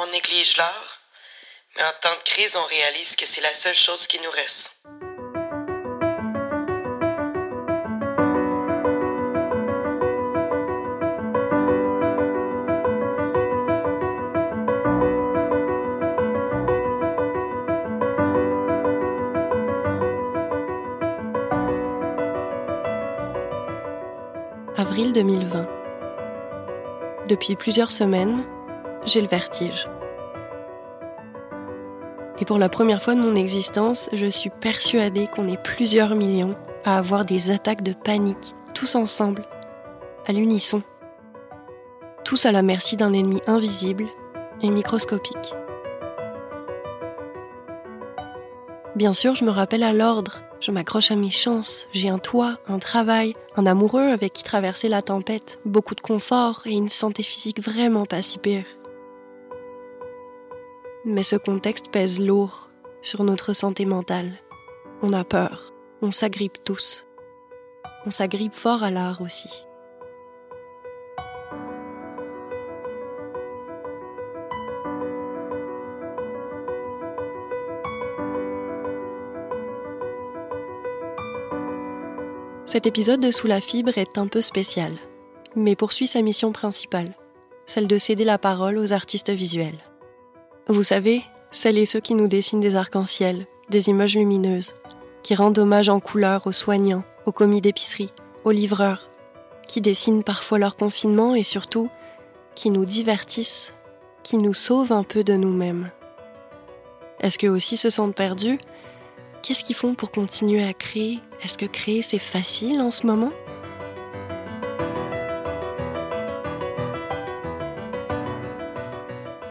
On néglige l'art, mais en temps de crise, on réalise que c'est la seule chose qui nous reste. Avril 2020. Depuis plusieurs semaines, j'ai le vertige. Et pour la première fois de mon existence, je suis persuadée qu'on est plusieurs millions à avoir des attaques de panique, tous ensemble, à l'unisson. Tous à la merci d'un ennemi invisible et microscopique. Bien sûr, je me rappelle à l'ordre, je m'accroche à mes chances, j'ai un toit, un travail, un amoureux avec qui traverser la tempête, beaucoup de confort et une santé physique vraiment pas si pire. Mais ce contexte pèse lourd sur notre santé mentale. On a peur, on s'agrippe tous. On s'agrippe fort à l'art aussi. Cet épisode de Sous la fibre est un peu spécial, mais poursuit sa mission principale, celle de céder la parole aux artistes visuels. Vous savez, celles et ceux qui nous dessinent des arcs-en-ciel, des images lumineuses, qui rendent hommage en couleur aux soignants, aux commis d'épicerie, aux livreurs, qui dessinent parfois leur confinement et surtout qui nous divertissent, qui nous sauvent un peu de nous-mêmes. Est-ce qu'eux aussi se sentent perdus? Qu'est-ce qu'ils font pour continuer à créer? Est-ce que créer c'est facile en ce moment?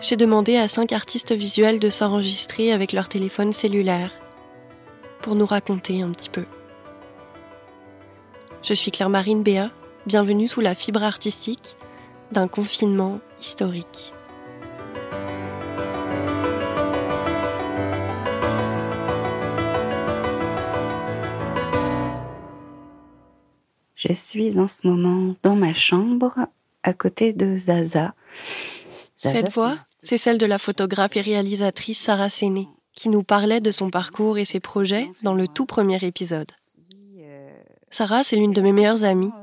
J'ai demandé à cinq artistes visuels de s'enregistrer avec leur téléphone cellulaire pour nous raconter un petit peu. Je suis Claire-Marine Béa, bienvenue sous la fibre artistique d'un confinement historique. Je suis en ce moment dans ma chambre à côté de Zaza. Zaza Cette voix, c'est celle de la photographe et réalisatrice Sarah Séné, qui nous parlait de son parcours et ses projets dans le tout premier épisode. Sarah, c'est l'une de mes meilleures amies.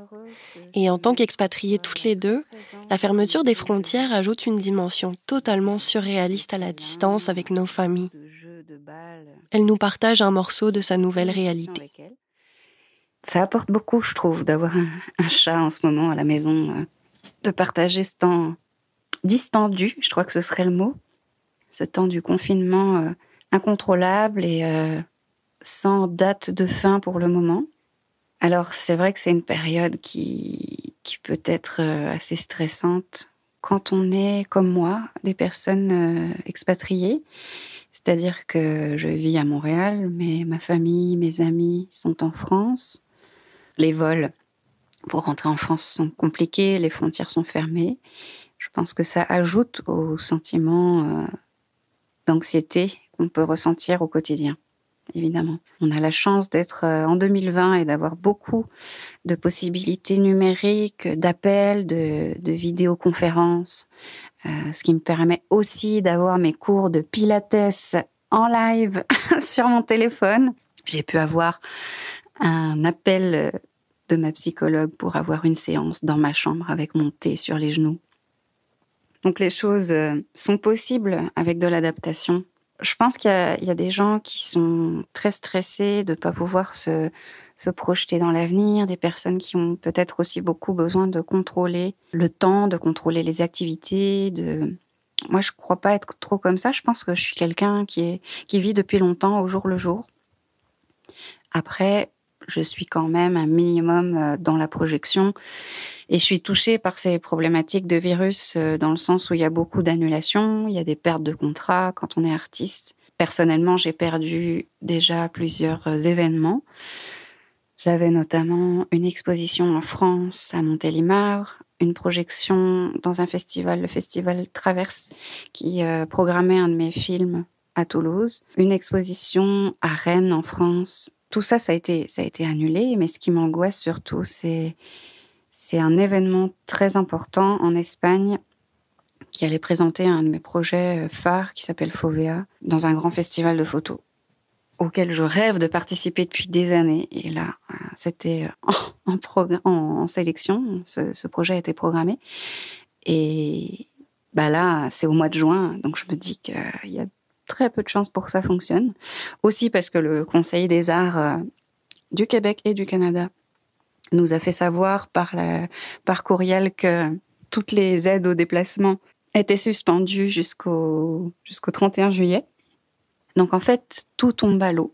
Et en tant qu'expatriées toutes les deux, la fermeture des frontières ajoute une dimension totalement surréaliste à la distance avec nos familles. Elle nous partage un morceau de sa nouvelle réalité ça apporte beaucoup, je trouve, d'avoir un, chat en ce moment à la maison, euh, de partager ce temps distendu, je crois que ce serait le mot, ce temps du confinement euh, incontrôlable et euh, sans date de fin pour le moment. Alors c'est vrai que c'est une période qui, qui peut être assez stressante quand on est, comme moi, des personnes expatriées. C'est-à-dire que je vis à Montréal, mais ma famille, mes amis sont en France. Les vols pour rentrer en France sont compliqués, les frontières sont fermées. Je pense que ça ajoute au sentiment euh, d'anxiété qu'on peut ressentir au quotidien. Évidemment. On a la chance d'être euh, en 2020 et d'avoir beaucoup de possibilités numériques, d'appels, de, de vidéoconférences, euh, ce qui me permet aussi d'avoir mes cours de pilates en live sur mon téléphone. J'ai pu avoir un appel de ma psychologue pour avoir une séance dans ma chambre avec mon thé sur les genoux. Donc les choses euh, sont possibles avec de l'adaptation. Je pense qu'il y, a des gens qui sont très stressés de ne pas pouvoir se, se projeter dans l'avenir, des personnes qui ont peut-être aussi beaucoup besoin de contrôler le temps, de contrôler les activités, de moi je crois pas être trop comme ça, je pense que je suis quelqu'un qui qui vit depuis longtemps au jour le jour. Après, je suis quand même un minimum euh, dans la projection et je suis touchée par ces problématiques de virus euh, dans le sens où il y a beaucoup d'annulations, il y a des pertes de contrats quand on est artiste. Personnellement, j'ai perdu déjà plusieurs euh, événements. J'avais notamment une exposition en France à Montélimar, une projection dans un festival, le festival Traverse, qui programmait un de mes films à Toulouse, une exposition à Rennes en France tout ça, ça a été, ça a été annulé. Mais ce qui m'angoisse surtout, c'est, c'est un événement très important en Espagne qui allait présenter un de mes projets phares qui s'appelle Fovea dans un grand festival de photos auquel je rêve de participer depuis des années. Et là, euh, c'était en, en, sélection, ce, projet a été programmé. Et bah là, c'est au mois de juin, donc je me dis qu'il y a très peu de chances pour que ça fonctionne. Aussi parce que le Conseil des arts euh, du Québec et du Canada nous a fait savoir par, courriel que toutes les aides au déplacement étaient suspendues jusqu'au jusqu'au 31 juillet. Donc en fait, tout tombe à l'eau.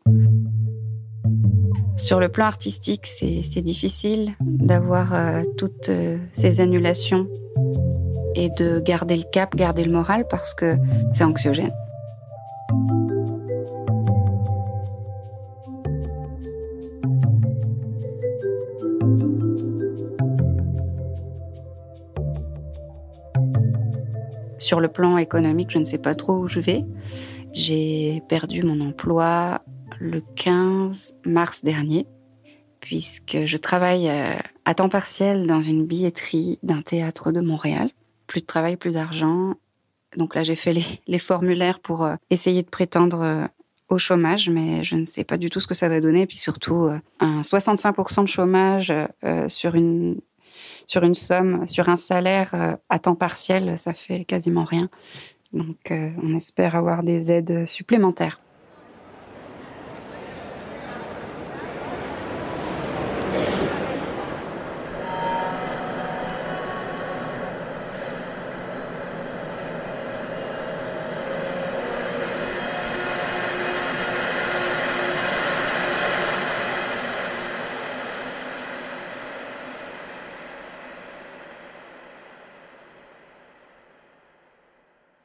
Sur le plan artistique, c'est difficile d'avoir euh, toutes euh, ces annulations et de garder le cap, garder le moral parce que c'est anxiogène. Sur le plan économique, je ne sais pas trop où je vais. J'ai perdu mon emploi le 15 mars dernier, puisque je travaille euh, à temps partiel dans une billetterie d'un théâtre de Montréal. Plus de travail, plus d'argent. Donc là, j'ai fait les, formulaires pour euh, essayer de prétendre euh, au chômage, mais je ne sais pas du tout ce que ça va donner. Et puis surtout, un 65% de chômage sur une sur une somme, sur un salaire à temps partiel, ça fait quasiment rien. Donc euh, on espère avoir des aides supplémentaires.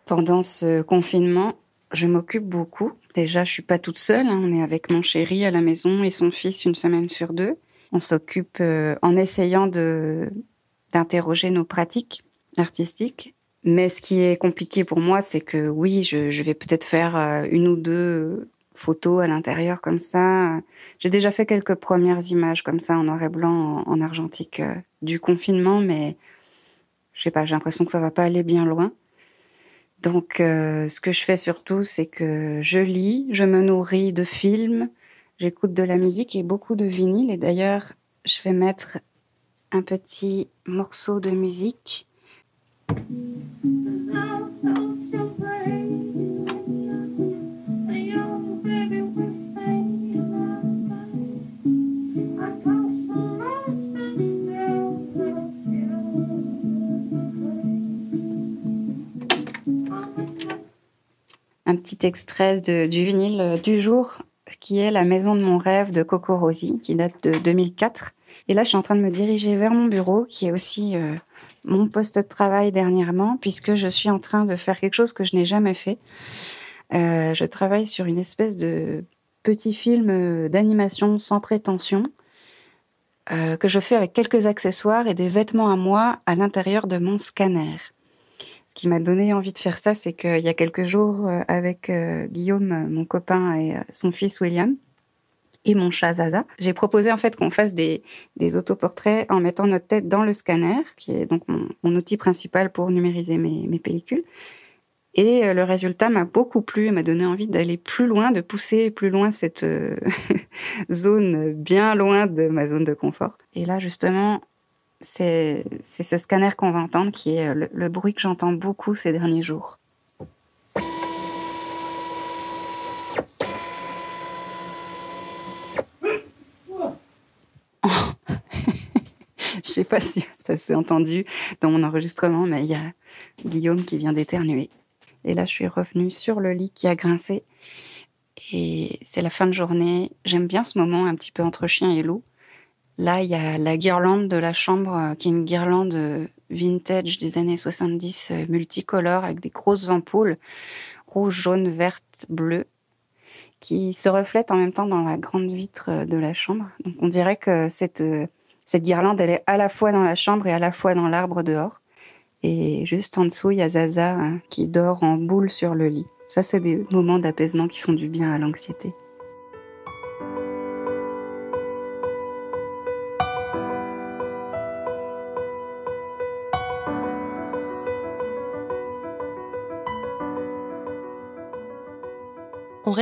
Pendant ce confinement, je m'occupe beaucoup. Déjà, je suis pas toute seule. Hein. On est avec mon chéri à la maison et son fils une semaine sur deux. On s'occupe euh, en essayant de d'interroger nos pratiques artistiques. Mais ce qui est compliqué pour moi, c'est que oui, je, vais peut-être faire euh, une ou deux photos à l'intérieur comme ça. J'ai déjà fait quelques premières images comme ça en noir et blanc, en, argentique euh, du confinement, mais je sais pas, j'ai l'impression que ça va pas aller bien loin. Donc, euh, ce que je fais surtout, c'est que je lis, je me nourris de films, j'écoute de la musique et beaucoup de vinyle. Et d'ailleurs, je vais mettre un petit morceau de musique. Un petit extrait du vinyle euh, du jour, qui est La maison de mon rêve de Coco Rosie, qui date de 2004. Et là, je suis en train de me diriger vers mon bureau, qui est aussi euh, mon poste de travail dernièrement, puisque je suis en train de faire quelque chose que je n'ai jamais fait. Euh, je travaille sur une espèce de petit film d'animation sans prétention, que je fais avec quelques accessoires et des vêtements à moi à l'intérieur de mon scanner qui m'a donné envie de faire ça, c'est qu'il y a quelques jours, euh, avec euh, Guillaume, mon copain, et euh, son fils William, et mon chat Zaza, j'ai proposé en fait qu'on fasse des, des autoportraits en mettant notre tête dans le scanner, qui est donc mon, outil principal pour numériser mes, mes pellicules. Et le résultat m'a beaucoup plu et m'a donné envie d'aller plus loin, de pousser plus loin cette zone bien loin de ma zone de confort. Et là, justement, c'est ce scanner qu'on va entendre qui est le, bruit que j'entends beaucoup ces derniers jours. Je sais pas si ça s'est entendu dans mon enregistrement, mais il y a Guillaume qui vient d'éternuer. Et là, je suis revenue sur le lit qui a grincé. Et c'est la fin de journée. J'aime bien ce moment un petit peu entre chien et loup. Là, il y a la guirlande de la chambre, euh, qui est une guirlande euh, vintage des années 70, euh, multicolore, avec des grosses ampoules, rouge, jaune, verte, bleu, qui se reflètent en même temps dans la grande vitre de la chambre. Donc on dirait que cette, cette guirlande, elle est à la fois dans la chambre et à la fois dans l'arbre dehors. Et juste en dessous, il y a Zaza qui dort en boule sur le lit. Ça, c'est des moments d'apaisement qui font du bien à l'anxiété.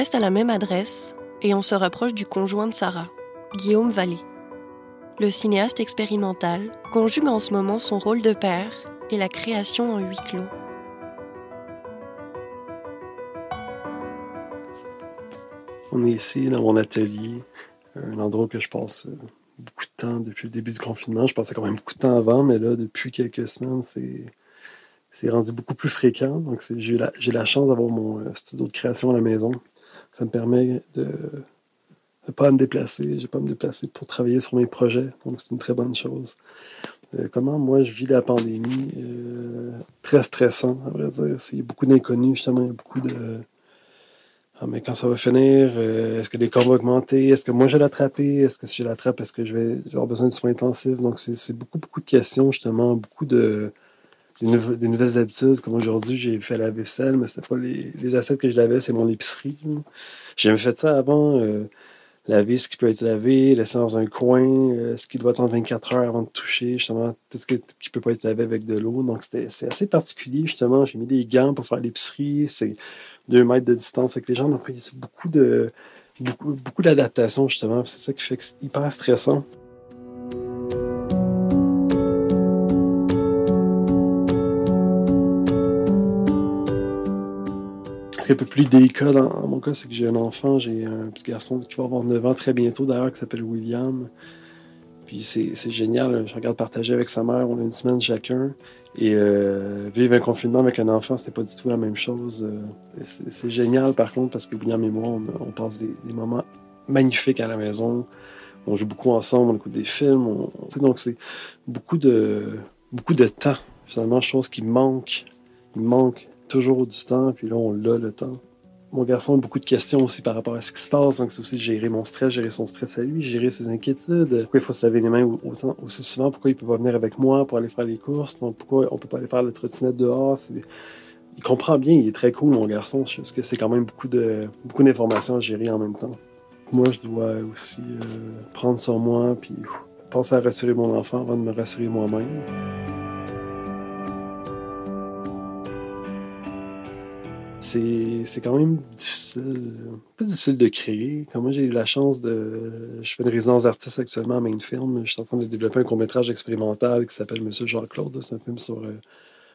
Reste à la même adresse et on se rapproche du conjoint de Sarah, Guillaume Vallée. Le cinéaste expérimental conjugue en ce moment son rôle de père et la création en huis clos. On est ici dans mon atelier, un endroit que je passe euh, beaucoup de temps depuis le début du confinement. Je passais quand même beaucoup de temps avant, mais là, depuis quelques semaines, c'est c'est rendu beaucoup plus fréquent. Donc, j'ai la, la, chance d'avoir mon euh, studio de création à la maison. Ça me permet de ne pas me déplacer. Je pas à me déplacer pour travailler sur mes projets. Donc, c'est une très bonne chose. Euh, comment moi je vis la pandémie? Très stressant, à vrai dire. Il y a beaucoup d'inconnus, justement. Il y a beaucoup de ah, mais quand ça va finir, euh, est-ce que les corps vont augmenter? Est-ce que moi je vais l'attraper? Est-ce que si je l'attrape, est-ce que je vais avoir besoin de soins intensifs? Donc, c'est beaucoup, beaucoup de questions, justement, beaucoup de des, nouvelles habitudes. Comme aujourd'hui, j'ai fait la vaisselle, mais c'était pas les, les assiettes que je lavais, c'est mon épicerie. J'ai jamais fait ça avant. Euh, laver ce qui peut être lavé, laisser dans un coin, euh, ce qui doit attendre 24 heures avant de toucher, justement, tout ce qui, qui peut pas être lavé avec de l'eau. Donc, c'est assez particulier, justement. J'ai mis des gants pour faire l'épicerie. C'est deux mètres de distance avec les gens. Donc, il y a beaucoup de beaucoup, beaucoup d'adaptation, justement. C'est ça qui fait que c'est hyper stressant. Ce qui est un peu plus délicat dans, mon cas, c'est que j'ai un enfant, j'ai un petit garçon qui va avoir 9 ans très bientôt d'ailleurs, qui s'appelle William. Puis c'est génial, je regarde partager avec sa mère, on a une semaine chacun. Et euh, vivre un confinement avec un enfant, c'était pas du tout la même chose. Euh, c'est génial par contre parce que William et moi, on, passe des, moments magnifiques à la maison. On joue beaucoup ensemble, on écoute des films. On, donc c'est beaucoup de, beaucoup de temps, finalement, chose qui manque. Il manque toujours du temps, puis là, on l'a le temps mon garçon a beaucoup de questions aussi par rapport à ce qui se passe. Donc, c'est aussi gérer mon stress, gérer son stress à lui, gérer ses inquiétudes. Pourquoi il faut se laver les mains autant, aussi souvent? Pourquoi il peut pas venir avec moi pour aller faire les courses? Donc, pourquoi on peut pas aller faire le trottinette dehors? Il comprend bien, il est très cool, mon garçon. Parce que c'est quand même beaucoup beaucoup d'informations à gérer en même temps. Moi, je dois aussi euh, prendre sur moi, puis penser à rassurer mon enfant avant de me rassurer moi-même. C'est quand même difficile, un peu difficile de créer. Comme moi, j'ai eu la chance de. Je fais une résidence d'artiste actuellement à Mainfilm. Je suis en train de développer un court-métrage expérimental qui s'appelle Monsieur Jean-Claude. C'est un film sur euh,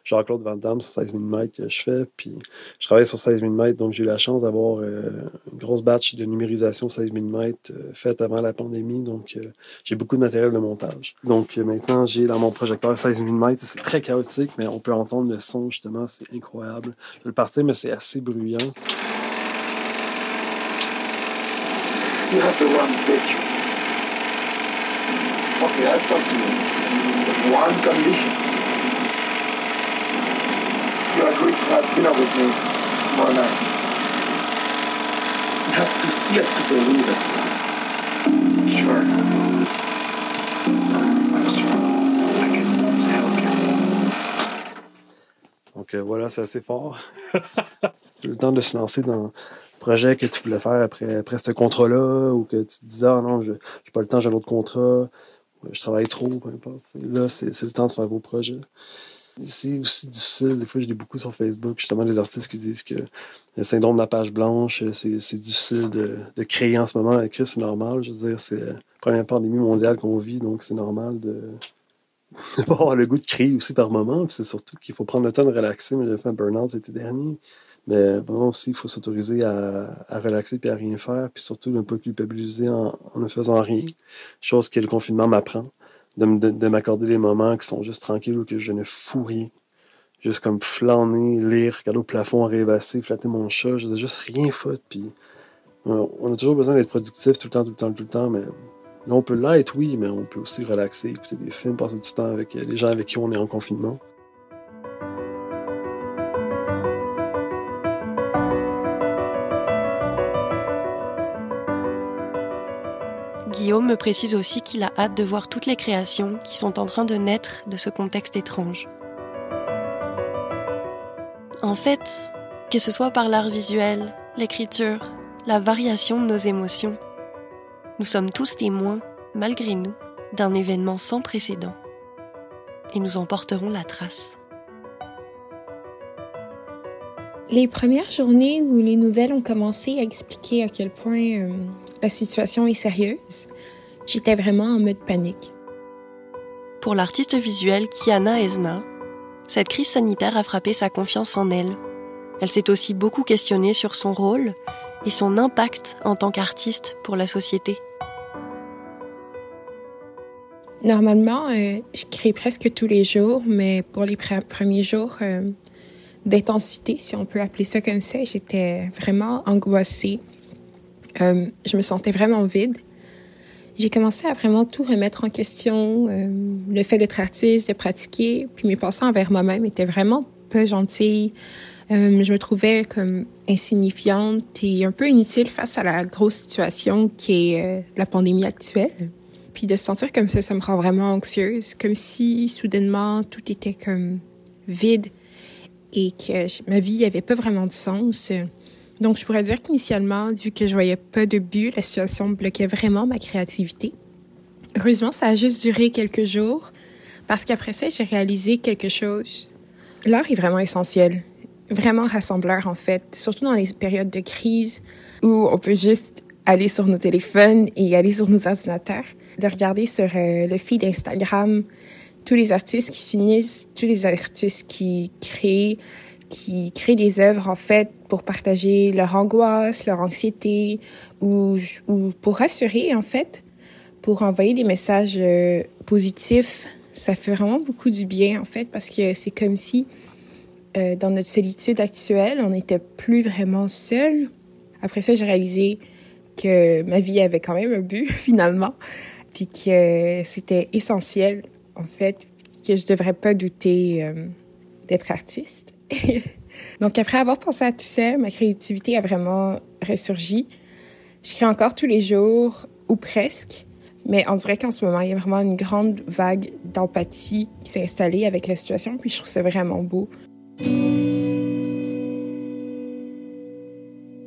Jean-Claude Van Damme sur 16 000 mètres que je fais. Puis je travaille sur 16 000 mètres, donc j'ai eu la chance d'avoir euh, une grosse batch de numérisation 16 000 mètres euh, faite avant la pandémie. Donc euh, j'ai beaucoup de matériel de montage. Donc maintenant, j'ai dans mon projecteur 16 000 mètres. C'est très chaotique, mais on peut entendre le son justement. C'est incroyable. Je vais le partir, mais c'est assez bruyant. Condition. Sure. Donc voilà, c'est assez fort. le temps de se lancer dans le projet que tu voulais faire après, après ce contrat-là, ou que tu te disais, ah non, je n'ai pas le temps, j'ai un autre contrat, je travaille trop, peu importe. Là, c'est le temps de faire vos projets c'est aussi difficile. Des fois, je lis beaucoup sur Facebook, justement, des artistes qui disent que le syndrome de la page blanche, c'est difficile de, créer en ce moment. Écrire, c'est normal. Je veux dire, c'est la première pandémie mondiale qu'on vit, donc c'est normal de, pas avoir le goût de créer aussi par moment. c'est surtout qu'il faut prendre le temps de relaxer. Mais j'ai fait un burn-out l'été dernier. Mais bon, aussi, il faut s'autoriser à, relaxer puis à rien faire. Puis surtout, ne pas culpabiliser en ne faisant rien. Chose que le confinement m'apprend de, m'accorder des moments qui sont juste tranquilles ou que je ne fous. Juste comme flâner, lire, regarder au plafond, rêvasser, flatter mon chat, je juste rien foutre. Puis on a toujours besoin d'être productif tout le temps, tout le temps, tout le temps, mais on peut l'être, oui, mais on peut aussi relaxer, écouter des films, passer du temps avec les gens avec qui on est en confinement. Guillaume me précise aussi qu'il a hâte de voir toutes les créations qui sont en train de naître de ce contexte étrange. En fait, que ce soit par l'art visuel, l'écriture, la variation de nos émotions, nous sommes tous témoins, malgré nous, d'un événement sans précédent. Et nous en porterons la trace. Les premières journées où les nouvelles ont commencé à expliquer à quel point euh, la situation est sérieuse, j'étais vraiment en mode panique. Pour l'artiste visuelle Kiana Ezna, cette crise sanitaire a frappé sa confiance en elle. Elle s'est aussi beaucoup questionnée sur son rôle et son impact en tant qu'artiste pour la société. Normalement, euh, je crée presque tous les jours, mais pour les premiers jours euh, d'intensité, si on peut appeler ça comme ça, j'étais vraiment angoissée. Euh, je me sentais vraiment vide. J'ai commencé à vraiment tout remettre en question. le fait d'être artiste, de pratiquer, puis mes pensées envers moi-même étaient vraiment peu gentilles. je me trouvais comme insignifiante et un peu inutile face à la grosse situation qui est la pandémie actuelle. Puis de se sentir comme ça, ça me rend vraiment anxieuse, comme si soudainement tout était comme vide et que ma vie n'avait pas vraiment de sens. Donc je pourrais dire qu'initialement, vu que je voyais pas de but, la situation bloquait vraiment ma créativité. Heureusement, ça a juste duré quelques jours parce qu'après ça, j'ai réalisé quelque chose. L'art est vraiment essentiel, vraiment rassembleur en fait, surtout dans les périodes de crise où on peut juste aller sur nos téléphones et aller sur nos ordinateurs de regarder sur euh, le feed Instagram tous les artistes qui s'unissent, tous les artistes qui créent, qui créent des œuvres en fait pour partager leur angoisse, leur anxiété ou, ou pour rassurer en fait, pour envoyer des messages euh, positifs. Ça fait vraiment beaucoup du bien en fait parce que c'est comme si euh, dans notre solitude actuelle, on n'était plus vraiment seul. Après ça, j'ai réalisé que ma vie avait quand même un but finalement puis que c'était essentiel, en fait, que je devrais pas douter euh, d'être artiste. Donc, après avoir pensé à tout ça, ma créativité a vraiment ressurgi. Je crée encore tous les jours, ou presque, mais on dirait qu'en ce moment, il y a vraiment une grande vague d'empathie qui s'est installée avec la situation, puis je trouve ça vraiment beau.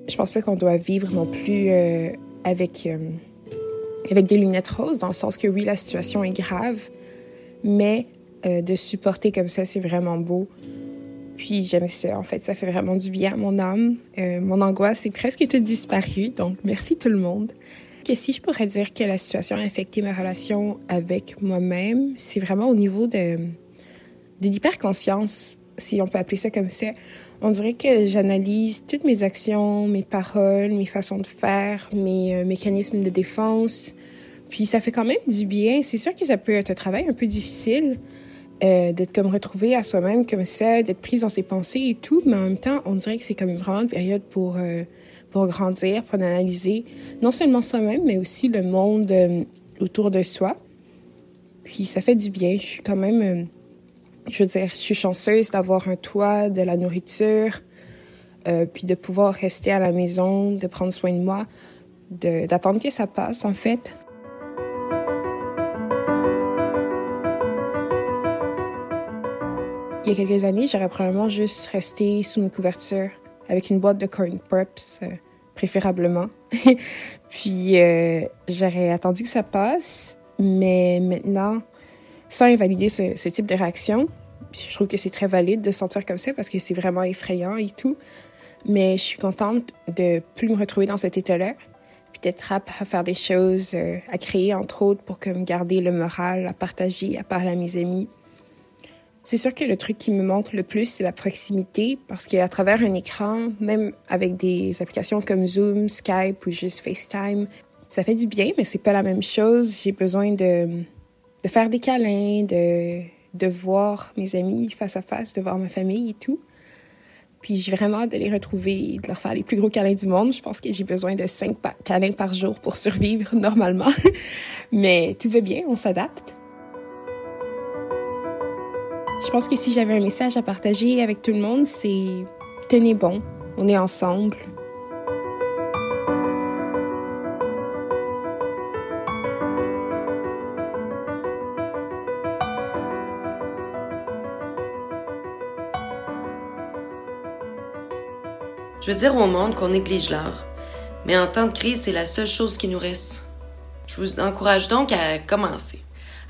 Je pense pas qu'on doit vivre non plus euh, avec... Euh, avec des lunettes roses, dans le sens que oui, la situation est grave, mais euh, de supporter comme ça, c'est vraiment beau. Puis j'aime ça, en fait, ça fait vraiment du bien à mon âme. Euh, mon angoisse est presque toute disparue, donc merci tout le monde. Que si je pourrais dire que la situation a affecté ma relation avec moi-même, c'est vraiment au niveau de, de l'hyperconscience, si on peut appeler ça comme ça. On dirait que j'analyse toutes mes actions, mes paroles, mes façons de faire, mes euh, mécanismes de défense. Puis ça fait quand même du bien. C'est sûr que ça peut être un travail un peu difficile euh, d'être comme retrouvé à soi-même comme ça, d'être prise dans ses pensées et tout, mais en même temps, on dirait que c'est comme vraiment une période pour euh, pour grandir, pour analyser non seulement soi-même, mais aussi le monde euh, autour de soi. Puis ça fait du bien. Je suis quand même je veux dire, je suis chanceuse d'avoir un toit, de la nourriture, puis de pouvoir rester à la maison, de prendre soin de moi, d'attendre que ça passe, en fait. Il y a quelques années, j'aurais probablement juste resté sous une couverture avec une boîte de corn pops, euh, préférablement. puis euh, j'aurais attendu que ça passe, mais maintenant, sans invalider ce, ce type de réaction. Je trouve que c'est très valide de sentir comme ça parce que c'est vraiment effrayant et tout. Mais je suis contente de plus me retrouver dans cet état-là, puis d'être apte à faire des choses, euh, à créer entre autres pour que me garder le moral, à partager, à parler à mes amis. C'est sûr que le truc qui me manque le plus, c'est la proximité, parce qu'à travers un écran, même avec des applications comme Zoom, Skype ou juste FaceTime, ça fait du bien, mais c'est pas la même chose. J'ai besoin de, de faire des câlins, de, de voir mes amis face à face, de voir ma famille et tout. Puis j'ai vraiment hâte de les retrouver et de leur faire les plus gros câlins du monde. Je pense que j'ai besoin de cinq câlins par jour pour survivre normalement. Mais tout va bien, on s'adapte. Je pense que si j'avais un message à partager avec tout le monde, c'est tenez bon, on est ensemble, Je veux dire au monde qu'on néglige l'art, mais en temps de crise, c'est la seule chose qui nous reste. Je vous encourage donc à commencer.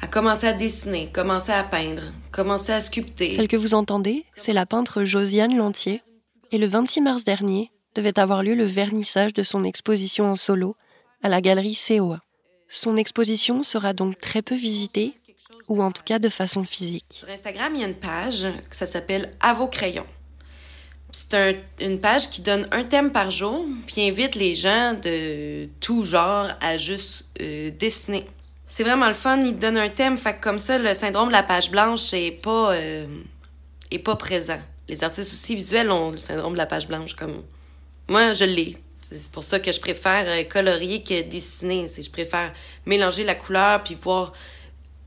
À commencer à dessiner, commencer à peindre, commencer à sculpter. Celle que vous entendez, c'est la peintre Josiane Lantier. Et le 26 mars dernier devait avoir lieu le vernissage de son exposition en solo à la galerie COA. Son exposition sera donc très peu visitée, ou en tout cas de façon physique. Sur Instagram, il y a une page que ça s'appelle À vos crayons. C'est une page qui donne un thème par jour, puis invite les gens de tout genre à juste euh, dessiner. C'est vraiment le fun, il donne un thème, fait comme ça, le syndrome de la page blanche est pas, euh, est pas présent. Les artistes aussi visuels ont le syndrome de la page blanche, comme moi, je l'ai. C'est pour ça que je préfère euh, colorier que dessiner. Je préfère mélanger la couleur puis voir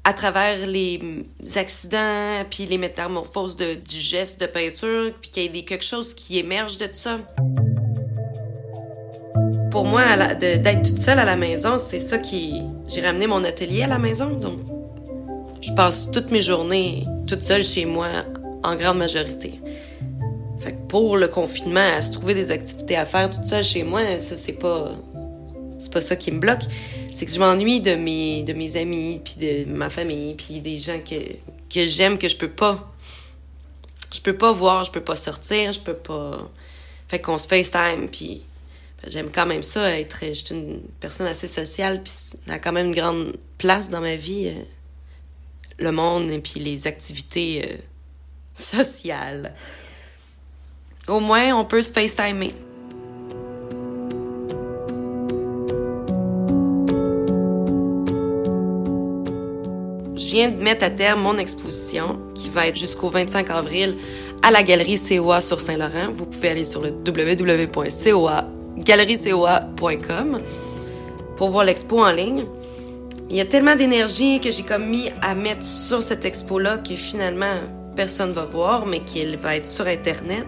à travers les accidents, puis les métamorphoses de, du geste de peinture, puis qu'il y ait quelque chose qui émerge de ça. Pour moi, d'être toute seule à la maison, c'est ça qui... J'ai ramené mon atelier à la maison, donc je passe toutes mes journées toute seule chez moi, en grande majorité. Fait que pour le confinement, à se trouver des activités à faire toute seule chez moi, ça, c'est pas... C'est pas ça qui me bloque c'est que je m'ennuie de mes, de mes amis, puis de ma famille, puis des gens que, que j'aime, que je peux pas. Je peux pas voir, je peux pas sortir, je peux pas. Fait qu'on se FaceTime, puis j'aime quand même ça, être. Je suis une personne assez sociale, puis ça a quand même une grande place dans ma vie, euh, le monde, et puis les activités euh, sociales. Au moins, on peut se FaceTimer. Je viens de mettre à terme mon exposition qui va être jusqu'au 25 avril à la galerie COA sur Saint-Laurent. Vous pouvez aller sur le www.coa.galericoa.com pour voir l'expo en ligne. Il y a tellement d'énergie que j'ai comme mis à mettre sur cette expo-là que finalement personne va voir, mais qu'elle va être sur Internet.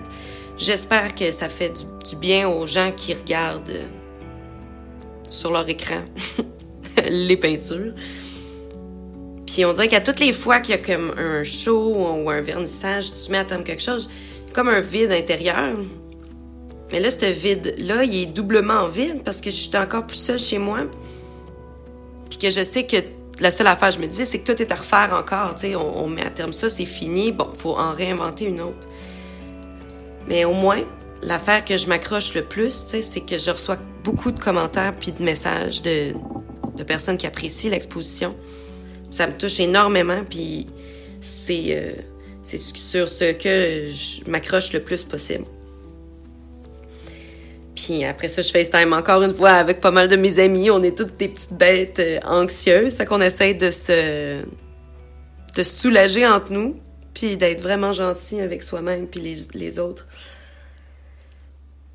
J'espère que ça fait du, bien aux gens qui regardent sur leur écran les peintures. Puis on dirait qu'à toutes les fois qu'il y a comme un show ou un vernissage, tu mets à terme quelque chose, comme un vide intérieur. Mais là, ce vide-là, il est doublement vide parce que je suis encore plus seule chez moi. Puis que je sais que la seule affaire, je me disais, c'est que tout est à refaire encore. Tu sais, on, met à terme ça, c'est fini. Bon, faut en réinventer une autre. Mais au moins, l'affaire que je m'accroche le plus, tu c'est que je reçois beaucoup de commentaires puis de messages de, personnes qui apprécient l'exposition. Ça me touche énormément, puis c'est euh, c'est sur ce que je m'accroche le plus possible. Puis après ça, je FaceTime encore une fois avec pas mal de mes amis. On est toutes des petites bêtes euh, anxieuses. Fait qu'on essaie de se, de soulager entre nous, puis d'être vraiment gentil avec soi-même puis les, les autres.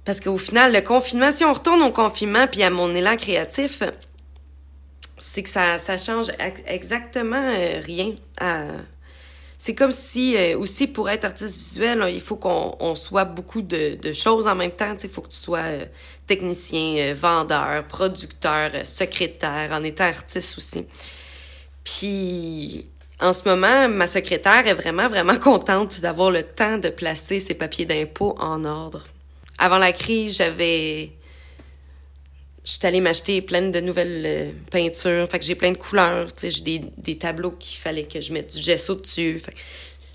Parce qu'au final, le confinement, si on retourne au confinement puis à mon élan créatif, c'est que ça, ça change exactement euh, rien. C'est comme si, euh, aussi pour être artiste visuel, il faut qu'on on soit beaucoup de, de, choses en même temps. Il faut que tu sois euh, technicien, vendeur, producteur, secrétaire, en étant artiste aussi. Puis, en ce moment, ma secrétaire est vraiment, vraiment contente d'avoir le temps de placer ses papiers d'impôt en ordre. Avant la crise, j'avais J'étais allée m'acheter plein de nouvelles euh, peintures. Fait que j'ai plein de couleurs. J'ai des, des tableaux qu'il fallait que je mette du gesso dessus. Fait que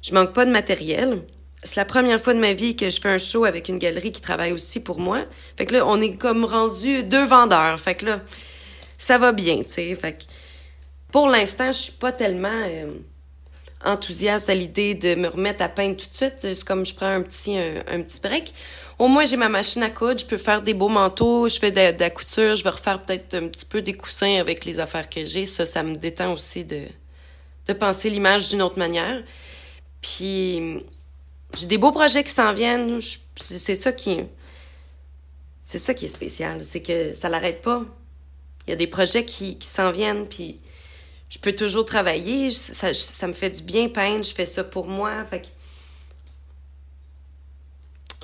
je manque pas de matériel. C'est la première fois de ma vie que je fais un show avec une galerie qui travaille aussi pour moi. Fait que là, on est comme rendu deux vendeurs. Fait que là, ça va bien, tu sais. Fait que pour l'instant, je suis pas tellement euh, enthousiaste à l'idée de me remettre à peindre tout de suite. C'est comme je prends un petit, un petit break. Au moins, j'ai ma machine à coudre, je peux faire des beaux manteaux, je fais de, la couture, je vais refaire peut-être un petit peu des coussins avec les affaires que j'ai. Ça, ça me détend aussi de, de penser l'image d'une autre manière. Puis, j'ai des beaux projets qui s'en viennent. C'est ça qui... C'est ça qui est spécial, c'est que ça l'arrête pas. Il y a des projets qui, qui s'en viennent, puis je peux toujours travailler. Ça, ça me fait du bien peindre, je fais ça pour moi. Fait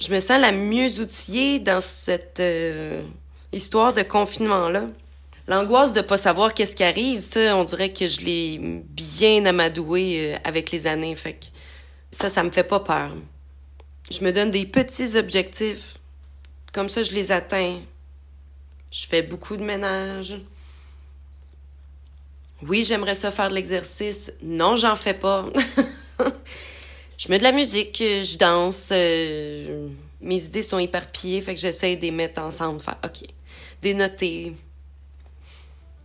je me sens la mieux outillée dans cette euh, histoire de confinement-là. L'angoisse de pas savoir qu'est-ce qui arrive, ça, on dirait que je l'ai bien amadoué euh, avec les années. Fait que ça, ça me fait pas peur. Je me donne des petits objectifs. Comme ça, je les atteins. Je fais beaucoup de ménage. Oui, j'aimerais ça faire de l'exercice. Non, j'en fais pas. je mets de la musique, je danse, euh, mes idées sont éparpillées, fait que j'essaie de les mettre ensemble, faire OK, des noter.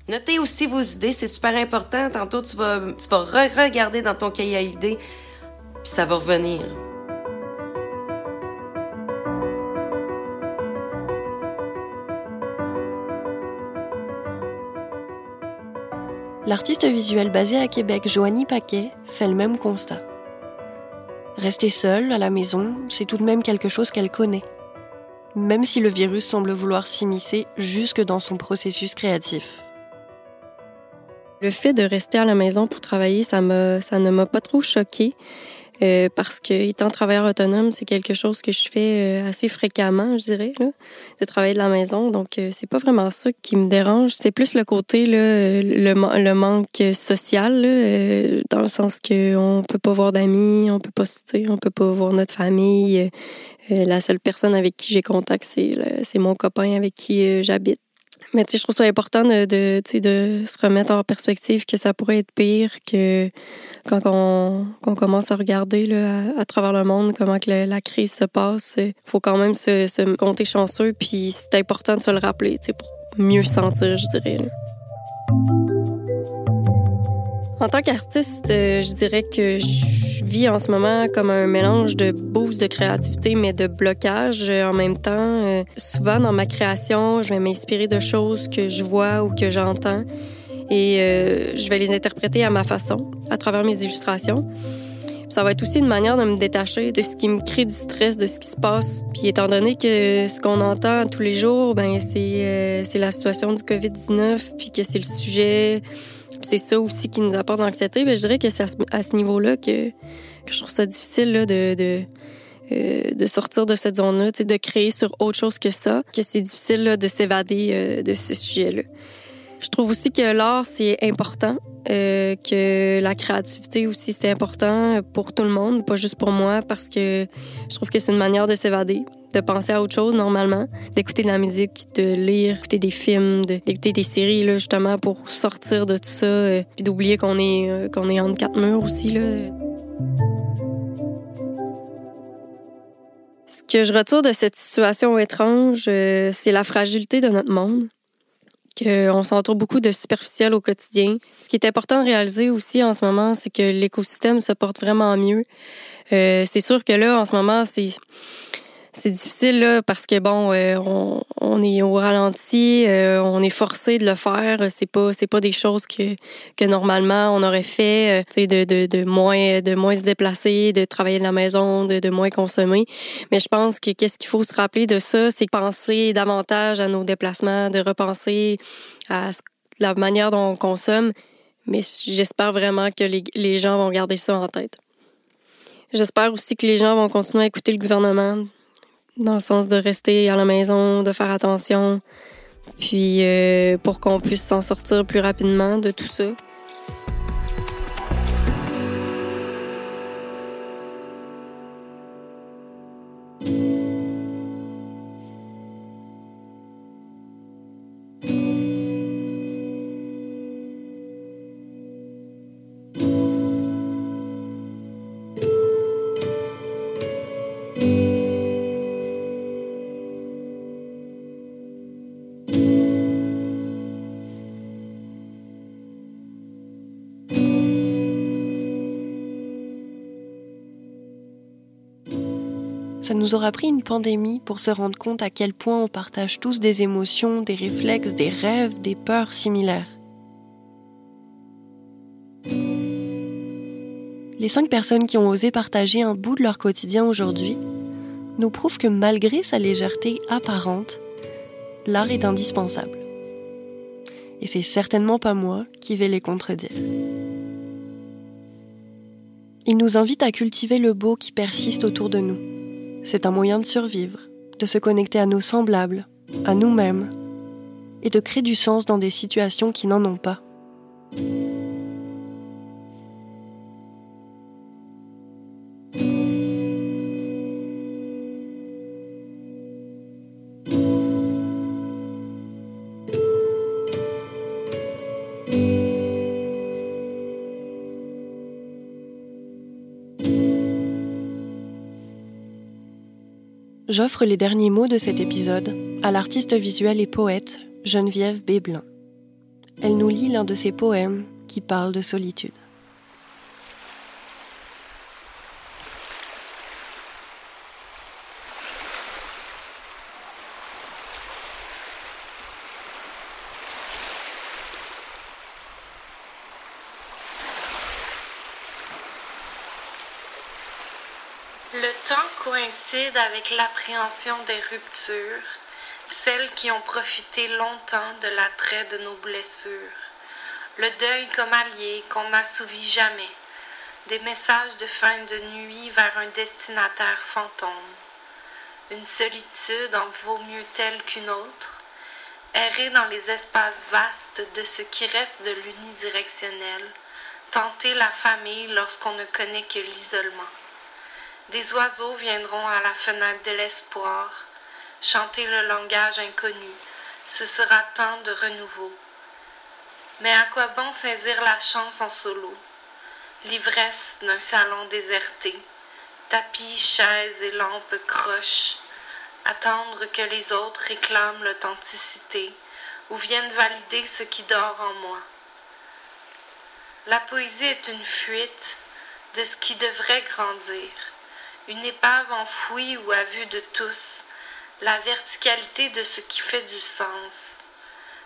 Notez aussi vos idées, c'est super important. Tantôt, tu vas, tu vas re-regarder dans ton cahier à idées, puis ça va revenir. L'artiste visuel basé à Québec, Joanie Paquet, fait le même constat. Rester seule à la maison, c'est tout de même quelque chose qu'elle connaît. Même si le virus semble vouloir s'immiscer jusque dans son processus créatif. Le fait de rester à la maison pour travailler, ça, ne m'a pas trop choqué. Euh, parce que étant travailleur autonome, c'est quelque chose que je fais euh, assez fréquemment, je dirais, là, de travailler de la maison. Donc euh, c'est pas vraiment ça qui me dérange. C'est plus le côté là, le, le manque social, là, dans le sens que on peut pas voir d'amis, on peut pas, on peut pas voir notre famille. la seule personne avec qui j'ai contact, c'est mon copain avec qui j'habite. Mais tu sais, je trouve ça important de, de, de se remettre en perspective que ça pourrait être pire que quand on, quand on commence à regarder là, à, travers le monde comment que la crise se passe. Il faut quand même se, se compter chanceux, puis c'est important de se le rappeler pour mieux se sentir, je dirais. Là. En tant qu'artiste, euh, je dirais que je vis en ce moment comme un mélange de boost de créativité, mais de blocage euh, en même temps. Euh, souvent, dans ma création, je vais m'inspirer de choses que je vois ou que j'entends et je vais les interpréter à ma façon, à travers mes illustrations. Ça va être aussi une manière de me détacher de ce qui me crée du stress, de ce qui se passe. Puis étant donné que ce qu'on entend tous les jours, ben c'est c'est la situation du Covid-19, puis que c'est le sujet c'est ça aussi qui nous apporte l'anxiété. Je dirais que c'est à ce, niveau-là que, que, je trouve ça difficile là, de, de, euh, de, sortir de cette zone-là, de créer sur autre chose que ça, que c'est difficile là, de s'évader euh, de ce sujet-là. Je trouve aussi que l'art, c'est important, euh, que la créativité aussi, c'est important pour tout le monde, pas juste pour moi, parce que je trouve que c'est une manière de s'évader de penser à autre chose normalement, d'écouter de la musique, de lire, d'écouter des films, d'écouter des séries là justement pour sortir de tout ça, euh, puis d'oublier qu'on est euh, qu'on est entre quatre murs aussi là. Ce que je retire de cette situation étrange, euh, c'est la fragilité de notre monde. Qu'on s'entoure beaucoup de superficiel au quotidien. Ce qui est important de réaliser aussi en ce moment, c'est que l'écosystème se porte vraiment mieux. c'est sûr que là, en ce moment, c'est c'est difficile là, parce que bon, euh, on, est au ralenti, euh, on est forcé de le faire. C'est pas c'est pas des choses que, que normalement on aurait fait, euh, de, de, de moins de moins se déplacer, de travailler de la maison, de, de moins consommer. Mais je pense que qu'est-ce qu'il faut se rappeler de ça, c'est penser davantage à nos déplacements, de repenser à la manière dont on consomme. Mais j'espère vraiment que les, les gens vont garder ça en tête. J'espère aussi que les gens vont continuer à écouter le gouvernement, dans le sens de rester à la maison, de faire attention, puis euh, pour qu'on puisse s'en sortir plus rapidement de tout ça. Ça nous aura pris une pandémie pour se rendre compte à quel point on partage tous des émotions, des réflexes, des rêves, des peurs similaires. Les cinq personnes qui ont osé partager un bout de leur quotidien aujourd'hui nous prouvent que malgré sa légèreté apparente, l'art est indispensable. Et c'est certainement pas moi qui vais les contredire. Ils nous invitent à cultiver le beau qui persiste autour de nous c'est un moyen de survivre, de se connecter à nos semblables, à nous-mêmes, et de créer du sens dans des situations qui n'en ont pas. J'offre les derniers mots de cet épisode à l'artiste visuelle et poète Geneviève Béblin. Elle nous lit l'un de ses poèmes qui parle de solitude. Le temps coïncide avec l'appréhension des ruptures, celles qui ont profité longtemps de l'attrait de nos blessures. Le deuil comme allié qu'on n'assouvit jamais, des messages de fin de nuit vers un destinataire fantôme. Une solitude en vaut mieux telle qu'une autre, errer dans les espaces vastes de ce qui reste de l'unidirectionnel, tenter la famille lorsqu'on ne connaît que l'isolement. Des oiseaux viendront à la fenêtre de l'espoir, chanter le langage inconnu, ce sera temps de renouveau. Mais à quoi bon saisir la chance en solo? L'ivresse d'un salon déserté, tapis, chaises et lampes croches, attendre que les autres réclament l'authenticité. Ou viennent valider ce qui dort en moi. La poésie est une fuite de ce qui devrait grandir une épave enfouie ou à vue de tous, la verticalité de ce qui fait du sens.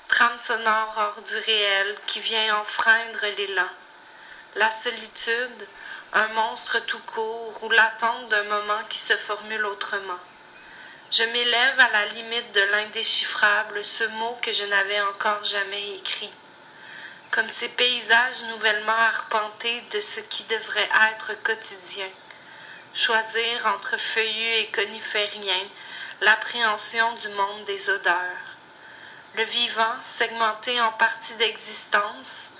Trame sonore hors du réel qui vient enfreindre l'élan. La solitude, un monstre tout court ou l'attente d'un moment qui se formule autrement. Je m'élève à la limite de l'indéchiffrable, ce mot que je n'avais encore jamais écrit. Comme ces paysages nouvellement arpentés de ce qui devrait être quotidien choisir entre feuillus et conifériens l'appréhension du monde des odeurs. Le vivant segmenté en parties d'existence,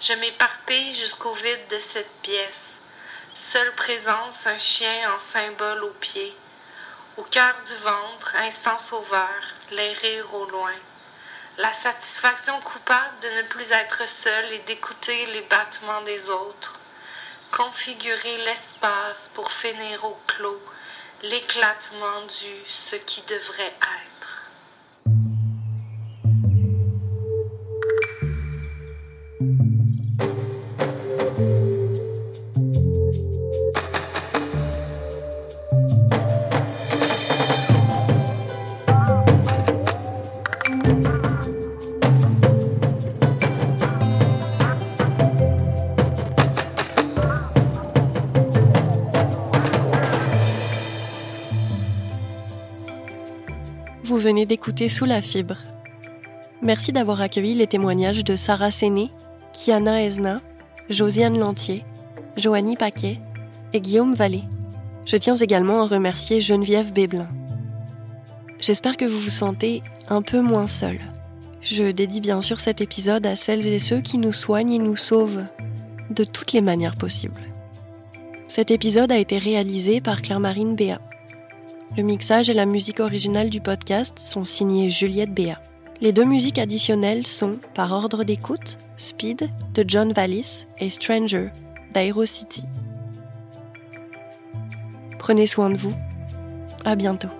je m'éparpille jusqu'au vide de cette pièce. Seule présence, un chien en symbole au pied. Au cœur du ventre, instant sauveur, les rires au loin. La satisfaction coupable de ne plus être seul et d'écouter les battements des autres configurer l'espace pour finir au clos l'éclatement du ce qui devrait être. Venez d'écouter Sous la fibre. Merci d'avoir accueilli les témoignages de Sarah Séné, Kiana Ezna, Josiane Lantier, Joanie Paquet et Guillaume Vallée. Je tiens également à remercier Geneviève Béblin. J'espère que vous vous sentez un peu moins seul. Je dédie bien sûr cet épisode à celles et ceux qui nous soignent et nous sauvent de toutes les manières possibles. Cet épisode a été réalisé par Claire-Marine Béat. Le mixage et la musique originale du podcast sont signés Juliette Béat. Les deux musiques additionnelles sont, par ordre d'écoute, Speed de John Vallis et Stranger d'Aerocity. Prenez soin de vous. À bientôt.